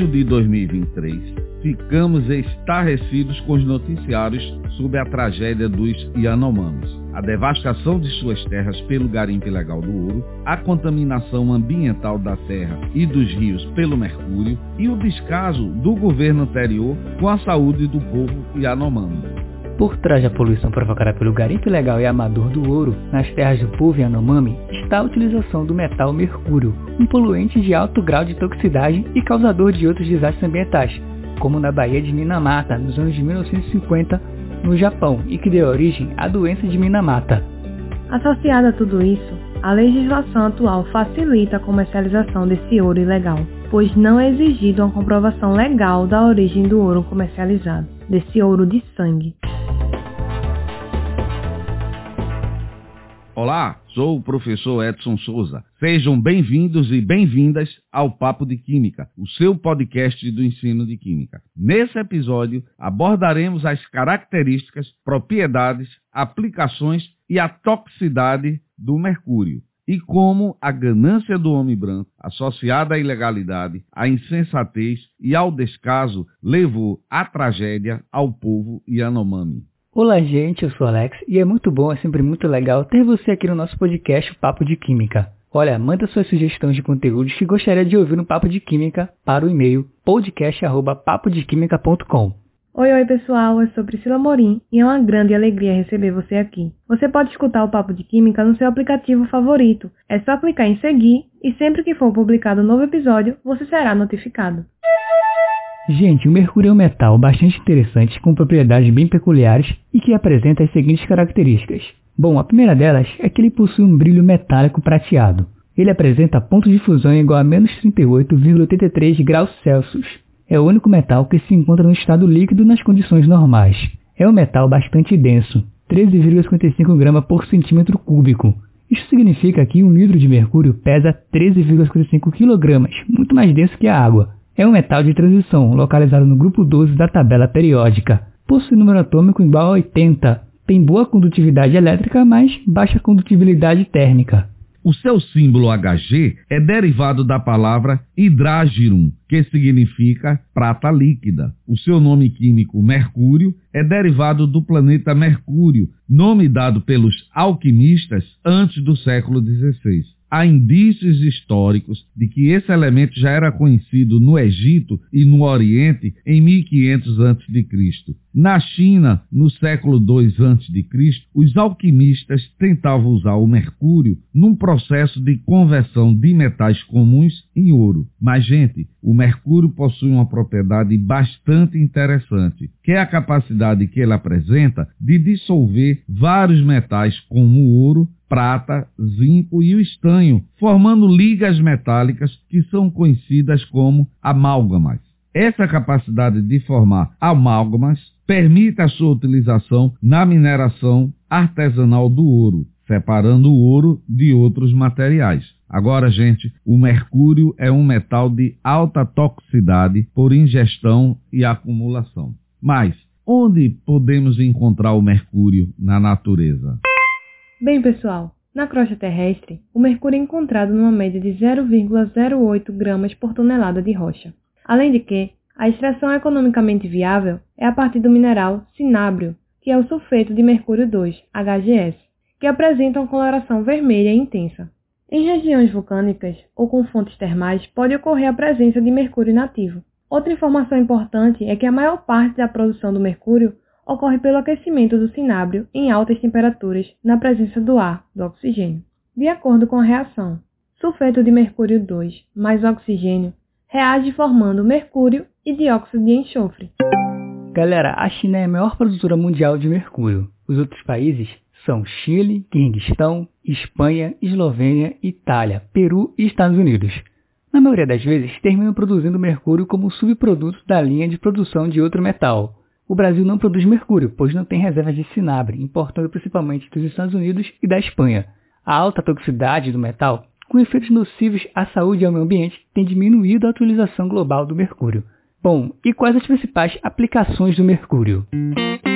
início de 2023, ficamos estarrecidos com os noticiários sobre a tragédia dos Yanomamis, a devastação de suas terras pelo garimpo ilegal do ouro, a contaminação ambiental da terra e dos rios pelo mercúrio e o descaso do governo anterior com a saúde do povo Yanomami. Por trás da poluição provocada pelo garimpo ilegal e amador do ouro nas terras do povo Yanomami está a utilização do metal mercúrio, um poluente de alto grau de toxicidade e causador de outros desastres ambientais, como na Baía de Minamata, nos anos de 1950, no Japão, e que deu origem à doença de Minamata. Associada a tudo isso, a legislação atual facilita a comercialização desse ouro ilegal, pois não é exigida uma comprovação legal da origem do ouro comercializado, desse ouro de sangue. Olá, sou o professor Edson Souza. Sejam bem-vindos e bem-vindas ao Papo de Química, o seu podcast do ensino de Química. Nesse episódio, abordaremos as características, propriedades, aplicações e a toxicidade do mercúrio e como a ganância do homem branco, associada à ilegalidade, à insensatez e ao descaso, levou à tragédia ao povo Yanomami. Olá, gente, eu sou Alex e é muito bom, é sempre muito legal ter você aqui no nosso podcast Papo de Química. Olha, manda suas sugestões de conteúdos que gostaria de ouvir no Papo de Química para o e-mail podcast@papodequimica.com. Oi, oi pessoal, eu sou Priscila Morim e é uma grande alegria receber você aqui. Você pode escutar o Papo de Química no seu aplicativo favorito. É só clicar em seguir e sempre que for publicado um novo episódio, você será notificado. Gente, o mercúrio é um metal bastante interessante com propriedades bem peculiares e que apresenta as seguintes características. Bom, a primeira delas é que ele possui um brilho metálico prateado. Ele apresenta ponto de fusão igual a menos 38,83 graus Celsius. É o único metal que se encontra no estado líquido nas condições normais. É um metal bastante denso, 13,55 gramas por centímetro cúbico. Isso significa que um litro de mercúrio pesa 13,55 kg, muito mais denso que a água. É um metal de transição, localizado no grupo 12 da tabela periódica. Possui número atômico igual a 80. Tem boa condutividade elétrica, mas baixa condutibilidade térmica. O seu símbolo Hg é derivado da palavra hidrágirum, que significa prata líquida. O seu nome químico Mercúrio é derivado do planeta Mercúrio, nome dado pelos alquimistas antes do século XVI há indícios históricos de que esse elemento já era conhecido no Egito e no Oriente em 1500 a.C. Na China, no século II a.C., os alquimistas tentavam usar o mercúrio num processo de conversão de metais comuns em ouro. Mas, gente, o mercúrio possui uma propriedade bastante interessante, que é a capacidade que ele apresenta de dissolver vários metais como o ouro, prata, zinco e o estanho, formando ligas metálicas que são conhecidas como amálgamas. Essa capacidade de formar amálgamas permite a sua utilização na mineração artesanal do ouro, separando o ouro de outros materiais. Agora, gente, o mercúrio é um metal de alta toxicidade por ingestão e acumulação. Mas onde podemos encontrar o mercúrio na natureza? Bem, pessoal, na crosta terrestre, o mercúrio é encontrado numa média de 0,08 gramas por tonelada de rocha. Além de que, a extração economicamente viável é a partir do mineral cinábrio, que é o sulfeto de mercúrio 2, HGS, que apresenta uma coloração vermelha intensa. Em regiões vulcânicas ou com fontes termais pode ocorrer a presença de mercúrio nativo. Outra informação importante é que a maior parte da produção do mercúrio ocorre pelo aquecimento do cinábrio em altas temperaturas na presença do ar, do oxigênio. De acordo com a reação, sulfeto de mercúrio 2 mais oxigênio reage formando mercúrio e dióxido de enxofre. Galera, a China é a maior produtora mundial de mercúrio. Os outros países são Chile, Quirguistão, Espanha, Eslovênia, Itália, Peru e Estados Unidos. Na maioria das vezes, terminam produzindo mercúrio como subproduto da linha de produção de outro metal, o Brasil não produz mercúrio, pois não tem reservas de cinabre, importando principalmente dos Estados Unidos e da Espanha. A alta toxicidade do metal, com efeitos nocivos à saúde e ao meio ambiente, tem diminuído a utilização global do mercúrio. Bom, e quais as principais aplicações do mercúrio?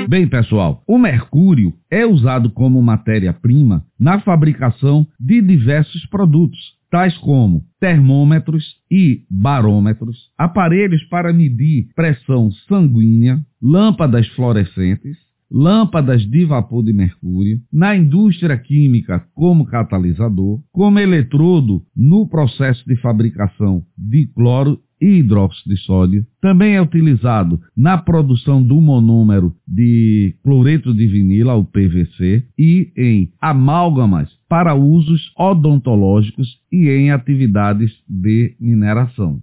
Bem, pessoal, o mercúrio é usado como matéria-prima na fabricação de diversos produtos, tais como termômetros e barômetros, aparelhos para medir pressão sanguínea, lâmpadas fluorescentes, lâmpadas de vapor de mercúrio, na indústria química como catalisador, como eletrodo no processo de fabricação de cloro e hidróxido de sódio. Também é utilizado na produção do monômero de cloreto de vinila, o PVC, e em amálgamas para usos odontológicos e em atividades de mineração.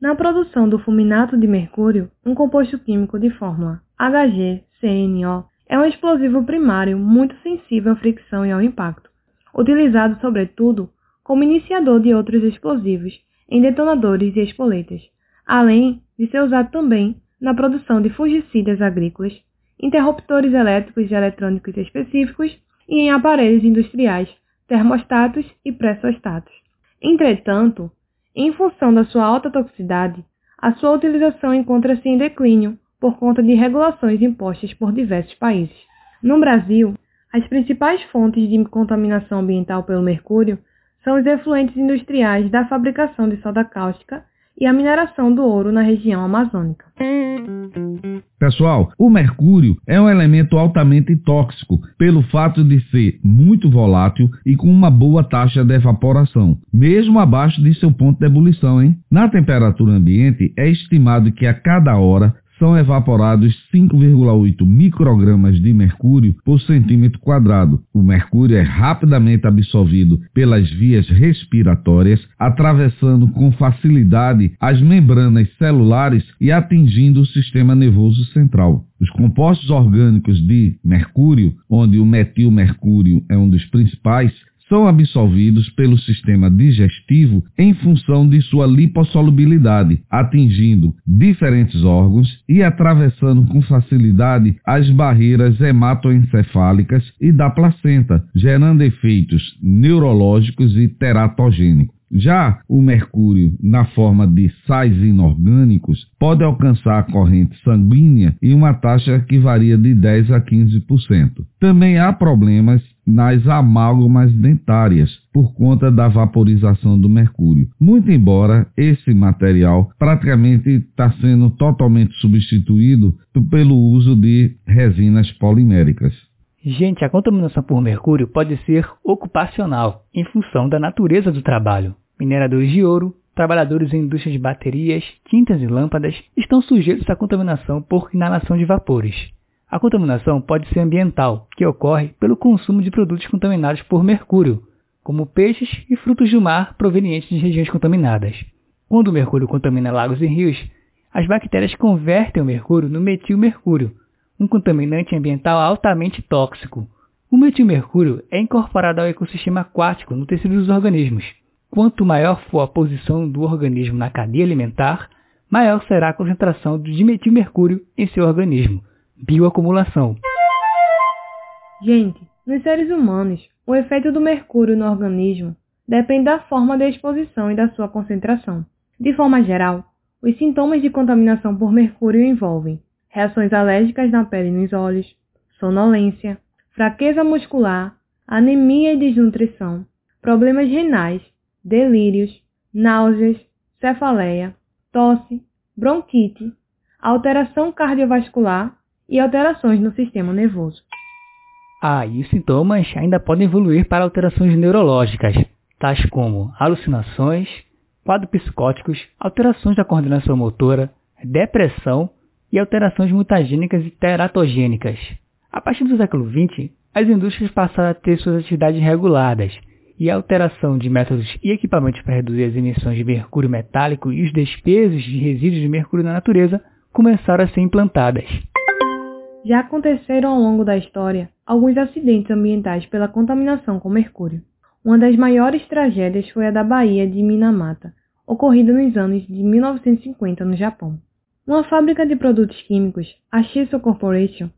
Na produção do fulminato de mercúrio, um composto químico de fórmula HgCnO é um explosivo primário muito sensível à fricção e ao impacto, utilizado sobretudo como iniciador de outros explosivos em detonadores e espoletas, além de ser usado também na produção de fungicidas agrícolas, interruptores elétricos e eletrônicos específicos e em aparelhos industriais, termostatos e pressostatos. Entretanto, em função da sua alta toxicidade, a sua utilização encontra-se em declínio por conta de regulações impostas por diversos países. No Brasil, as principais fontes de contaminação ambiental pelo mercúrio são os efluentes industriais da fabricação de soda cáustica e a mineração do ouro na região amazônica. Pessoal, o mercúrio é um elemento altamente tóxico pelo fato de ser muito volátil e com uma boa taxa de evaporação, mesmo abaixo de seu ponto de ebulição. Hein? Na temperatura ambiente, é estimado que a cada hora são evaporados 5,8 microgramas de mercúrio por centímetro quadrado. O mercúrio é rapidamente absorvido pelas vias respiratórias, atravessando com facilidade as membranas celulares e atingindo o sistema nervoso central. Os compostos orgânicos de mercúrio, onde o metilmercúrio é um dos principais, são absorvidos pelo sistema digestivo em função de sua lipossolubilidade, atingindo diferentes órgãos e atravessando com facilidade as barreiras hematoencefálicas e da placenta, gerando efeitos neurológicos e teratogênicos. Já o mercúrio, na forma de sais inorgânicos, pode alcançar a corrente sanguínea em uma taxa que varia de 10 a 15%. Também há problemas nas amálgamas dentárias por conta da vaporização do mercúrio. Muito embora esse material praticamente está sendo totalmente substituído pelo uso de resinas poliméricas. Gente, a contaminação por mercúrio pode ser ocupacional, em função da natureza do trabalho. Mineradores de ouro, trabalhadores em indústrias de baterias, tintas e lâmpadas estão sujeitos à contaminação por inalação de vapores. A contaminação pode ser ambiental, que ocorre pelo consumo de produtos contaminados por mercúrio, como peixes e frutos do mar provenientes de regiões contaminadas. Quando o mercúrio contamina lagos e rios, as bactérias convertem o mercúrio no metilmercúrio, um contaminante ambiental altamente tóxico. O metilmercúrio é incorporado ao ecossistema aquático no tecido dos organismos. Quanto maior for a posição do organismo na cadeia alimentar, maior será a concentração de dimetilmercúrio em seu organismo. Bioacumulação. Gente, nos seres humanos, o efeito do mercúrio no organismo depende da forma de exposição e da sua concentração. De forma geral, os sintomas de contaminação por mercúrio envolvem reações alérgicas na pele e nos olhos, sonolência, fraqueza muscular, anemia e desnutrição, problemas renais, delírios, náuseas, cefaleia, tosse, bronquite, alteração cardiovascular e alterações no sistema nervoso. Ah, e os sintomas ainda podem evoluir para alterações neurológicas, tais como alucinações, quadros psicóticos, alterações da coordenação motora, depressão e alterações mutagênicas e teratogênicas. A partir do século XX, as indústrias passaram a ter suas atividades reguladas e a alteração de métodos e equipamentos para reduzir as emissões de mercúrio metálico e os despesos de resíduos de mercúrio na natureza começaram a ser implantadas. Já aconteceram ao longo da história alguns acidentes ambientais pela contaminação com mercúrio. Uma das maiores tragédias foi a da Baía de Minamata, ocorrida nos anos de 1950 no Japão. Uma fábrica de produtos químicos, a Shiso Corporation,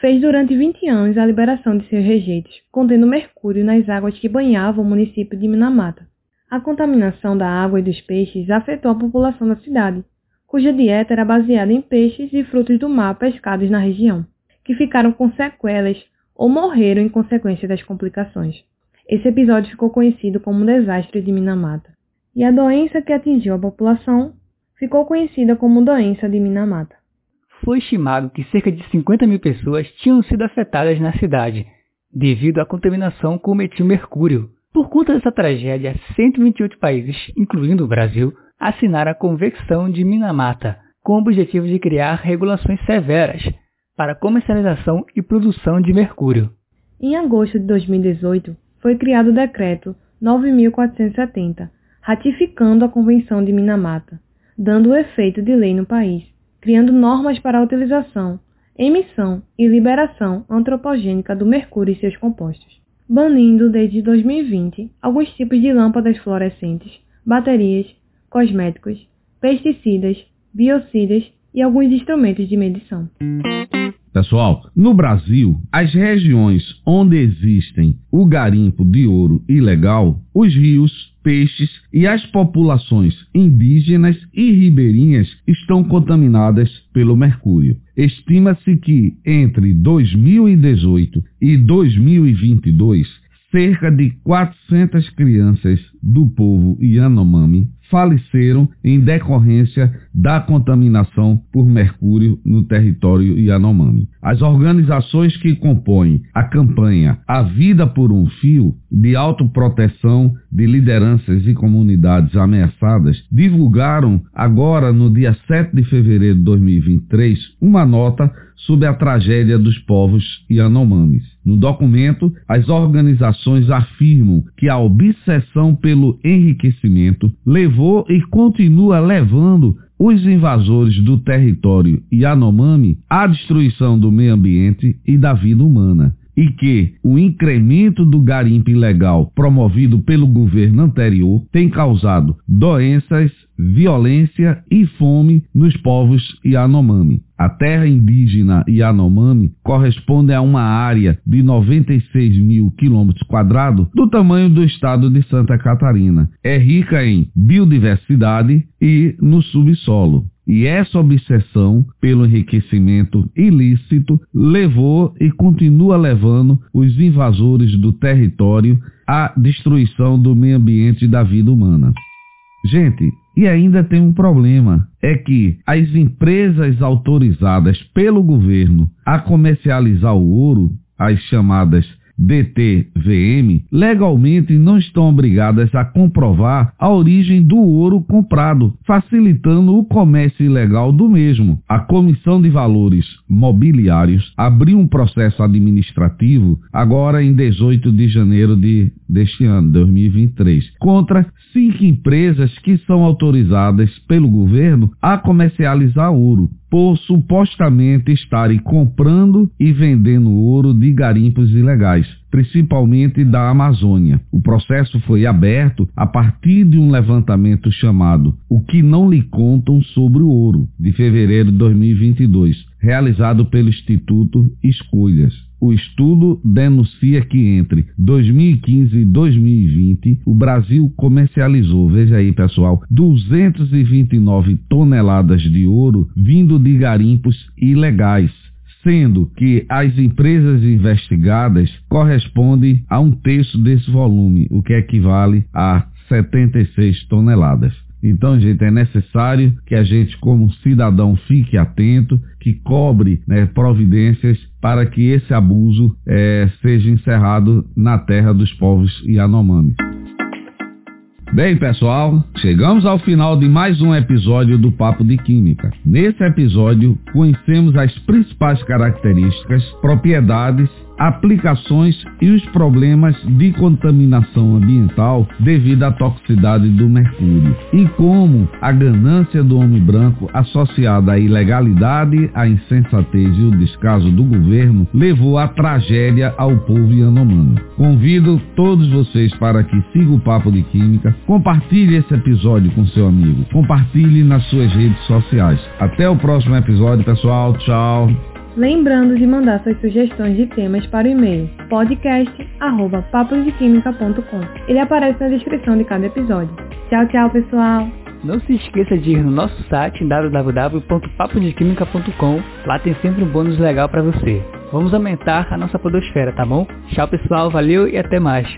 fez durante 20 anos a liberação de seus rejeitos, contendo mercúrio nas águas que banhavam o município de Minamata. A contaminação da água e dos peixes afetou a população da cidade, cuja dieta era baseada em peixes e frutos do mar pescados na região, que ficaram com sequelas ou morreram em consequência das complicações. Esse episódio ficou conhecido como o desastre de Minamata. E a doença que atingiu a população ficou conhecida como doença de Minamata. Foi estimado que cerca de 50 mil pessoas tinham sido afetadas na cidade, devido à contaminação com metil mercúrio. Por conta dessa tragédia, 128 países, incluindo o Brasil, assinaram a Convenção de Minamata, com o objetivo de criar regulações severas para comercialização e produção de mercúrio. Em agosto de 2018, foi criado o Decreto 9.470, ratificando a Convenção de Minamata, dando o efeito de lei no país, criando normas para a utilização, emissão e liberação antropogênica do mercúrio e seus compostos, banindo desde 2020 alguns tipos de lâmpadas fluorescentes, baterias, cosméticos, pesticidas, biocidas e alguns instrumentos de medição. Pessoal, no Brasil, as regiões onde existem o garimpo de ouro ilegal, os rios, peixes e as populações indígenas e ribeirinhas estão contaminadas pelo mercúrio. Estima-se que entre 2018 e 2022, cerca de 400 crianças do povo Yanomami faleceram em decorrência da contaminação por mercúrio no território Yanomami. As organizações que compõem a campanha A Vida por um Fio, de autoproteção de lideranças e comunidades ameaçadas, divulgaram agora no dia 7 de fevereiro de 2023 uma nota sobre a tragédia dos povos Yanomamis. No documento, as organizações afirmam que a obsessão pelo enriquecimento levou e continua levando os invasores do território Yanomami à destruição do meio ambiente e da vida humana e que o incremento do garimpo ilegal promovido pelo governo anterior tem causado doenças, violência e fome nos povos Yanomami. A terra indígena Yanomami corresponde a uma área de 96 mil quilômetros quadrados do tamanho do estado de Santa Catarina. É rica em biodiversidade e no subsolo. E essa obsessão pelo enriquecimento ilícito levou e continua levando os invasores do território à destruição do meio ambiente e da vida humana. Gente, e ainda tem um problema, é que as empresas autorizadas pelo governo a comercializar o ouro, as chamadas DTVM, legalmente não estão obrigadas a comprovar a origem do ouro comprado, facilitando o comércio ilegal do mesmo. A Comissão de Valores Mobiliários abriu um processo administrativo agora em 18 de janeiro de, deste ano, 2023, contra cinco empresas que são autorizadas pelo governo a comercializar ouro por supostamente estarem comprando e vendendo ouro de garimpos ilegais, principalmente da Amazônia. O processo foi aberto a partir de um levantamento chamado O que não lhe contam sobre o ouro, de fevereiro de 2022, realizado pelo Instituto Escolhas. O estudo denuncia que entre 2015 e 2020 o Brasil comercializou, veja aí pessoal, 229 toneladas de ouro vindo de garimpos ilegais sendo que as empresas investigadas correspondem a um terço desse volume, o que equivale a 76 toneladas. Então, gente, é necessário que a gente, como cidadão, fique atento, que cobre né, providências para que esse abuso é, seja encerrado na terra dos povos Yanomami. Bem, pessoal, chegamos ao final de mais um episódio do Papo de Química. Nesse episódio, conhecemos as principais características, propriedades aplicações e os problemas de contaminação ambiental devido à toxicidade do mercúrio e como a ganância do homem branco associada à ilegalidade, à insensatez e o descaso do governo levou à tragédia ao povo yanomami. Convido todos vocês para que sigam o Papo de Química, compartilhe esse episódio com seu amigo, compartilhe nas suas redes sociais. Até o próximo episódio, pessoal. Tchau. Lembrando de mandar suas sugestões de temas para o e-mail podcast@papodequimica.com. Ele aparece na descrição de cada episódio. Tchau, tchau, pessoal. Não se esqueça de ir no nosso site www.papodequimica.com. Lá tem sempre um bônus legal para você. Vamos aumentar a nossa podosfera, tá bom? Tchau, pessoal. Valeu e até mais.